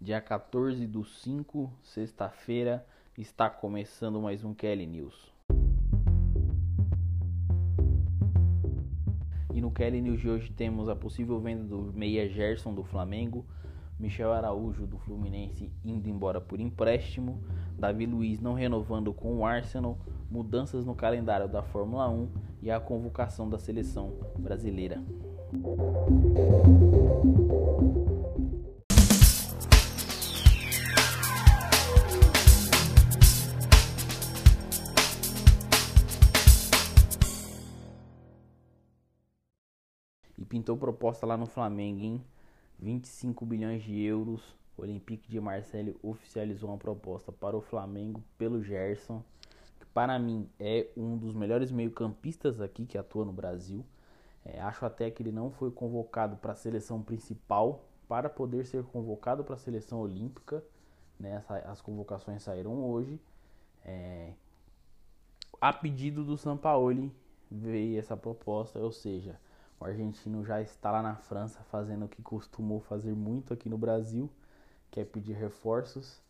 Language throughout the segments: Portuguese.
dia 14 do 5, sexta-feira, está começando mais um Kelly News. E no Kelly News de hoje temos a possível venda do meia Gerson do Flamengo, Michel Araújo do Fluminense indo embora por empréstimo, Davi Luiz não renovando com o Arsenal, mudanças no calendário da Fórmula 1 e a convocação da seleção brasileira. Pintou proposta lá no Flamengo, hein? 25 bilhões de euros. O Olympique de Marseille oficializou uma proposta para o Flamengo pelo Gerson, que para mim é um dos melhores meio-campistas aqui que atua no Brasil. É, acho até que ele não foi convocado para a seleção principal para poder ser convocado para a seleção olímpica. Né? As convocações saíram hoje. É, a pedido do Sampaoli veio essa proposta, ou seja, o argentino já está lá na França fazendo o que costumou fazer muito aqui no Brasil, que é pedir reforços.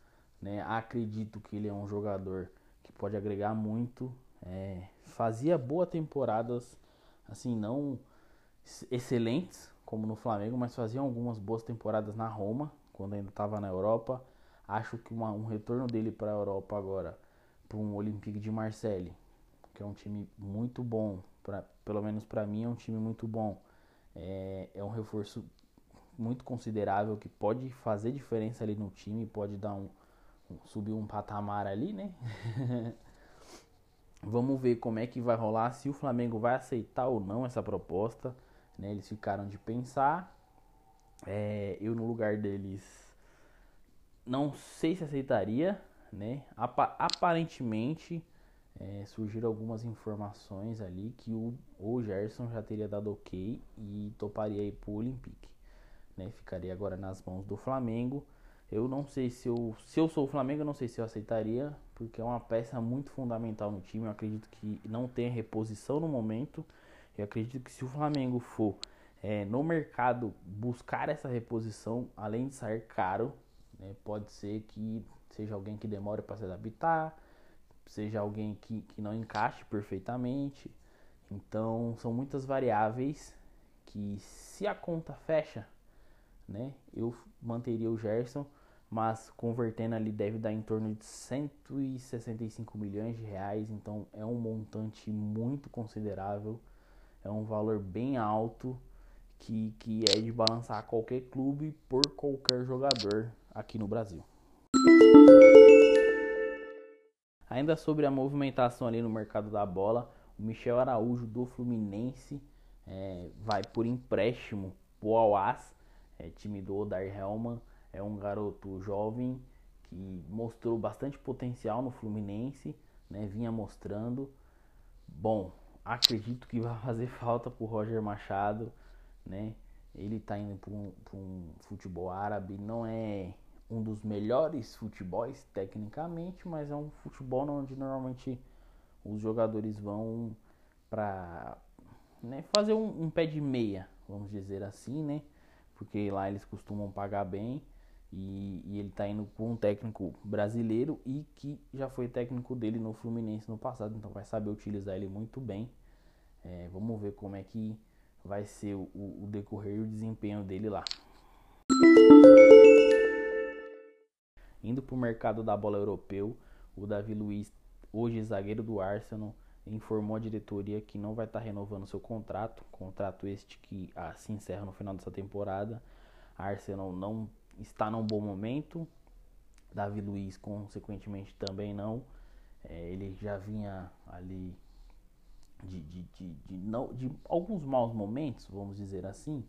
Né? Acredito que ele é um jogador que pode agregar muito. É, fazia boas temporadas, assim, não excelentes como no Flamengo, mas fazia algumas boas temporadas na Roma, quando ainda estava na Europa. Acho que uma, um retorno dele para a Europa agora, para um Olympique de Marseille, que é um time muito bom, pra, pelo menos para mim é um time muito bom. É, é um reforço muito considerável que pode fazer diferença ali no time, pode dar um, um subir um patamar ali, né? Vamos ver como é que vai rolar, se o Flamengo vai aceitar ou não essa proposta. Né? Eles ficaram de pensar. É, eu no lugar deles não sei se aceitaria, né? aparentemente é, surgiram algumas informações ali que o, o Gerson já teria dado ok e toparia ir pro Olympique. Né? Ficaria agora nas mãos do Flamengo. Eu não sei se eu, se eu sou o Flamengo, eu não sei se eu aceitaria, porque é uma peça muito fundamental no time. Eu acredito que não tem reposição no momento. Eu acredito que se o Flamengo for é, no mercado buscar essa reposição, além de sair caro, né, pode ser que seja alguém que demore para se adaptar, seja alguém que, que não encaixe perfeitamente. Então são muitas variáveis que se a conta fecha, né, eu manteria o Gerson, mas convertendo ali deve dar em torno de 165 milhões de reais, então é um montante muito considerável, é um valor bem alto que, que é de balançar qualquer clube por qualquer jogador aqui no Brasil. Ainda sobre a movimentação ali no mercado da bola, o Michel Araújo do Fluminense é, vai por empréstimo pro Alas, é, time do Odar Helman. É um garoto jovem que mostrou bastante potencial no Fluminense, né, vinha mostrando. Bom, acredito que vai fazer falta pro Roger Machado, né? Ele está indo para um, um futebol árabe, não é um dos melhores futebols tecnicamente, mas é um futebol onde normalmente os jogadores vão para né, fazer um, um, pé de meia, vamos dizer assim, né? Porque lá eles costumam pagar bem e, e ele está indo com um técnico brasileiro e que já foi técnico dele no Fluminense no passado, então vai saber utilizar ele muito bem. É, vamos ver como é que vai ser o, o decorrer e o desempenho dele lá. Indo para o mercado da bola europeu, o Davi Luiz, hoje zagueiro do Arsenal, informou a diretoria que não vai estar tá renovando seu contrato, contrato este que ah, se encerra no final dessa temporada. A Arsenal não está num bom momento, Davi Luiz consequentemente também não. É, ele já vinha ali de, de, de, de, não, de alguns maus momentos, vamos dizer assim,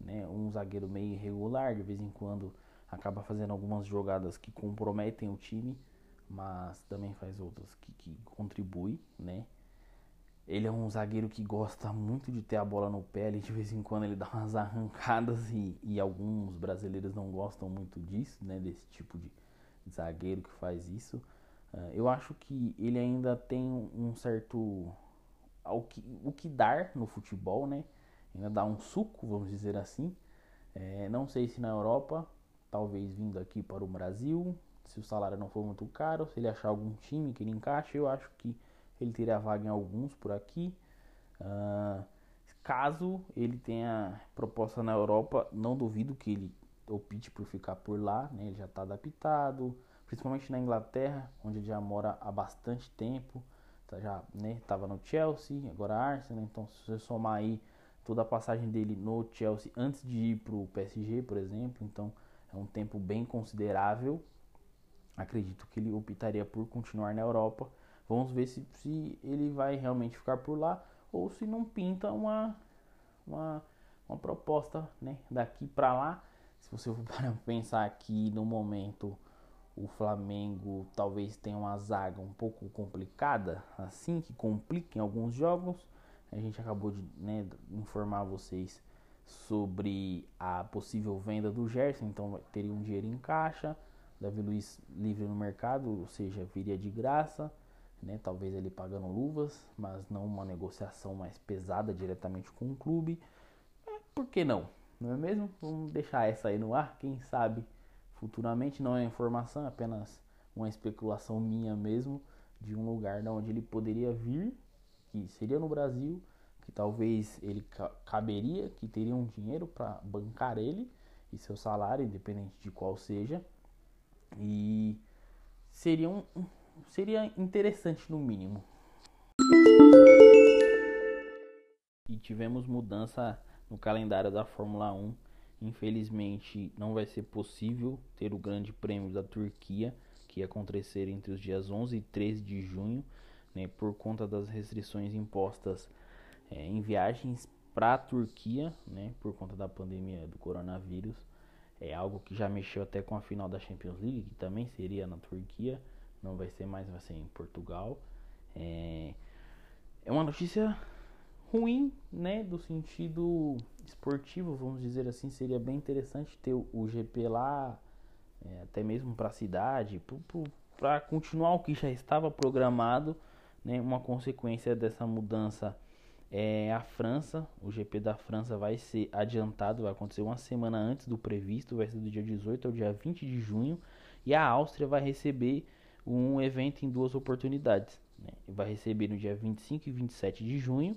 né? Um zagueiro meio irregular, de vez em quando acaba fazendo algumas jogadas que comprometem o time, mas também faz outras que, que contribuem, né? Ele é um zagueiro que gosta muito de ter a bola no pé, ele de vez em quando ele dá umas arrancadas e, e alguns brasileiros não gostam muito disso, né? Desse tipo de zagueiro que faz isso. Uh, eu acho que ele ainda tem um certo ao que, o que dar no futebol, né? Ainda dá um suco, vamos dizer assim. É, não sei se na Europa talvez vindo aqui para o Brasil, se o salário não for muito caro, se ele achar algum time que ele encaixe, eu acho que ele teria vaga em alguns por aqui. Uh, caso ele tenha proposta na Europa, não duvido que ele opte por ficar por lá, né? ele já está adaptado, principalmente na Inglaterra, onde ele já mora há bastante tempo, tá, já estava né, no Chelsea, agora Arsenal, então se você somar aí toda a passagem dele no Chelsea antes de ir para o PSG, por exemplo, então é um tempo bem considerável. Acredito que ele optaria por continuar na Europa. Vamos ver se, se ele vai realmente ficar por lá ou se não pinta uma, uma, uma proposta né, daqui para lá. Se você for pensar aqui no momento o Flamengo talvez tenha uma zaga um pouco complicada, assim, que complica em alguns jogos. A gente acabou de né, informar vocês sobre a possível venda do Gerson, então teria um dinheiro em caixa. Davi Luiz livre no mercado, ou seja, viria de graça, né? Talvez ele pagando luvas, mas não uma negociação mais pesada diretamente com o clube. É, por que não? Não é mesmo? Vamos deixar essa aí no ar, quem sabe futuramente não é informação, é apenas uma especulação minha mesmo de um lugar da onde ele poderia vir, que seria no Brasil, que talvez ele caberia, que teria um dinheiro para bancar ele e seu salário, independente de qual seja. E seria um seria interessante no mínimo. E tivemos mudança no calendário da Fórmula 1 Infelizmente, não vai ser possível ter o Grande Prêmio da Turquia, que ia acontecer entre os dias 11 e 13 de junho, né, por conta das restrições impostas é, em viagens para a Turquia, né, por conta da pandemia do coronavírus. É algo que já mexeu até com a final da Champions League, que também seria na Turquia, não vai ser mais, vai ser em Portugal. É, é uma notícia ruim, né, do sentido esportivo, vamos dizer assim, seria bem interessante ter o GP lá, é, até mesmo para a cidade, para continuar o que já estava programado, né, uma consequência dessa mudança é a França, o GP da França vai ser adiantado, vai acontecer uma semana antes do previsto, vai ser do dia 18 ao dia 20 de junho, e a Áustria vai receber um evento em duas oportunidades. Né? Vai receber no dia 25 e 27 de junho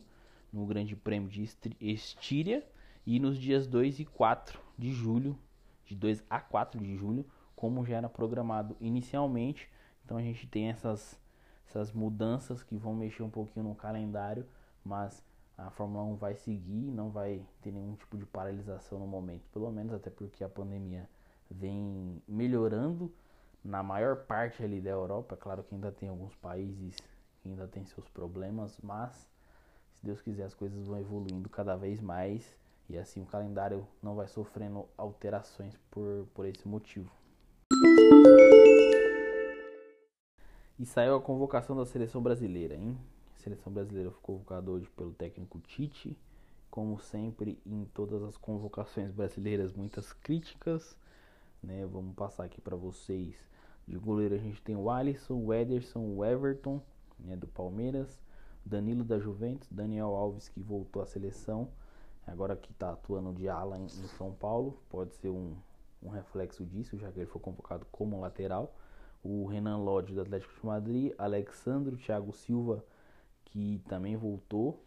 no Grande Prêmio de Estíria e nos dias 2 e 4 de julho, de 2 a 4 de julho, como já era programado inicialmente. Então a gente tem essas, essas mudanças que vão mexer um pouquinho no calendário, mas a Fórmula 1 vai seguir, não vai ter nenhum tipo de paralisação no momento, pelo menos até porque a pandemia vem melhorando na maior parte ali da Europa. Claro que ainda tem alguns países que ainda tem seus problemas, mas se Deus quiser, as coisas vão evoluindo cada vez mais e assim o calendário não vai sofrendo alterações por, por esse motivo. E saiu a convocação da seleção brasileira, hein? Seleção brasileira foi convocada hoje pelo técnico Tite. Como sempre, em todas as convocações brasileiras, muitas críticas. Né? Vamos passar aqui para vocês. De goleiro a gente tem o Alisson, o Ederson, o Everton, né, do Palmeiras. Danilo da Juventus, Daniel Alves que voltou à seleção, agora que está atuando de ala em, em, São Paulo, pode ser um, um reflexo disso, já que ele foi convocado como lateral. O Renan Lodge do Atlético de Madrid, Alexandro Thiago Silva que também voltou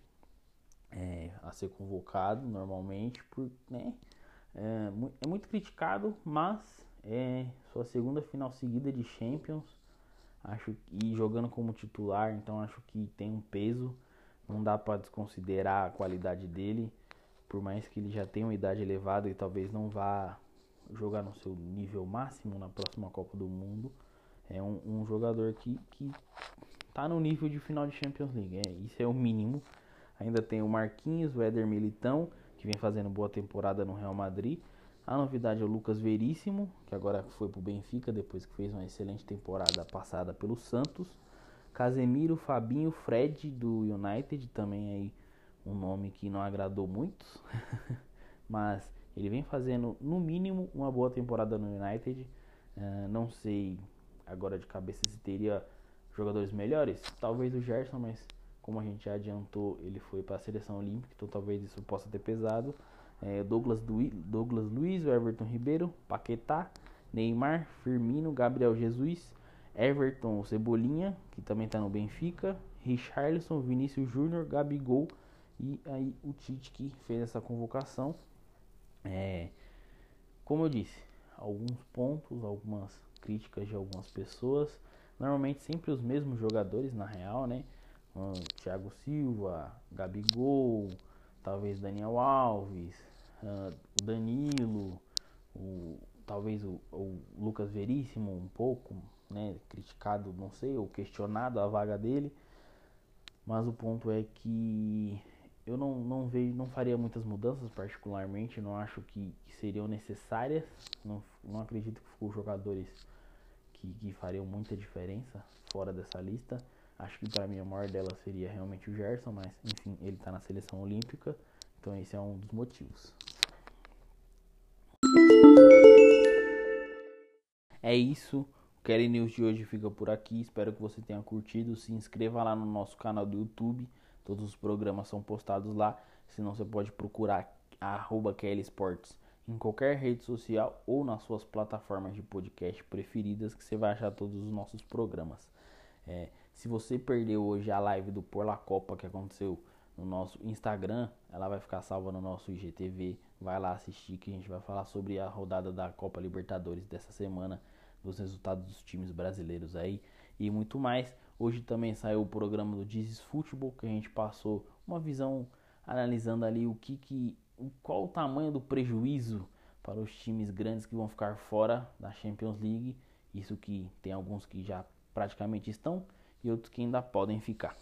é, a ser convocado normalmente, por, né, é, é muito criticado, mas é sua segunda final seguida de Champions Acho que jogando como titular, então acho que tem um peso. Não dá para desconsiderar a qualidade dele, por mais que ele já tenha uma idade elevada e talvez não vá jogar no seu nível máximo na próxima Copa do Mundo. É um, um jogador que, que tá no nível de final de Champions League. É, isso é o mínimo. Ainda tem o Marquinhos, o Éder Militão, que vem fazendo boa temporada no Real Madrid. A novidade é o Lucas Veríssimo, que agora foi para o Benfica depois que fez uma excelente temporada passada pelo Santos. Casemiro, Fabinho, Fred do United, também aí um nome que não agradou muitos, mas ele vem fazendo no mínimo uma boa temporada no United. Uh, não sei agora de cabeça se teria jogadores melhores, talvez o Gerson, mas como a gente já adiantou, ele foi para a seleção olímpica, então talvez isso possa ter pesado. é, Douglas, Douglas Luiz, Everton Ribeiro, Paquetá, Neymar, Firmino, Gabriel Jesus, Everton Cebolinha, que também está no Benfica, Richarlison, Vinícius Júnior, Gabigol e aí o Tite que fez essa convocação. É, como eu disse, alguns pontos, algumas críticas de algumas pessoas. Normalmente sempre os mesmos jogadores na real, né? Thiago Silva, Gabigol, talvez Daniel Alves, uh, Danilo, o, talvez o, o, Lucas Veríssimo um pouco, né? Criticado, não sei, ou questionado a vaga dele. Mas o ponto é que eu não, não vejo, não faria muitas mudanças particularmente, não acho que, que seriam necessárias, não, não acredito que ficou jogadores que, que fariam muita diferença fora dessa lista. Acho que para mim a maior delas seria realmente o Gerson, mas enfim, ele está na seleção olímpica, então esse é um dos motivos. É isso. O Kelly News de hoje fica por aqui. Espero que você tenha curtido. Se inscreva lá no nosso canal do YouTube. Todos os programas são postados lá. Senão você pode procurar Kelly Sports em qualquer rede social ou nas suas plataformas de podcast preferidas que você vai achar todos os nossos programas. É, se você perdeu hoje a live do Por La Copa que aconteceu no nosso Instagram, ela vai ficar salva no nosso IGTV. Vai lá assistir que a gente vai falar sobre a rodada da Copa Libertadores dessa semana, dos resultados dos times brasileiros aí e muito mais. Hoje também saiu o programa do Dizes Futebol que a gente passou uma visão analisando ali o que que qual o tamanho do prejuízo para os times grandes que vão ficar fora da Champions League. Isso que tem alguns que já praticamente estão e outros que ainda podem ficar.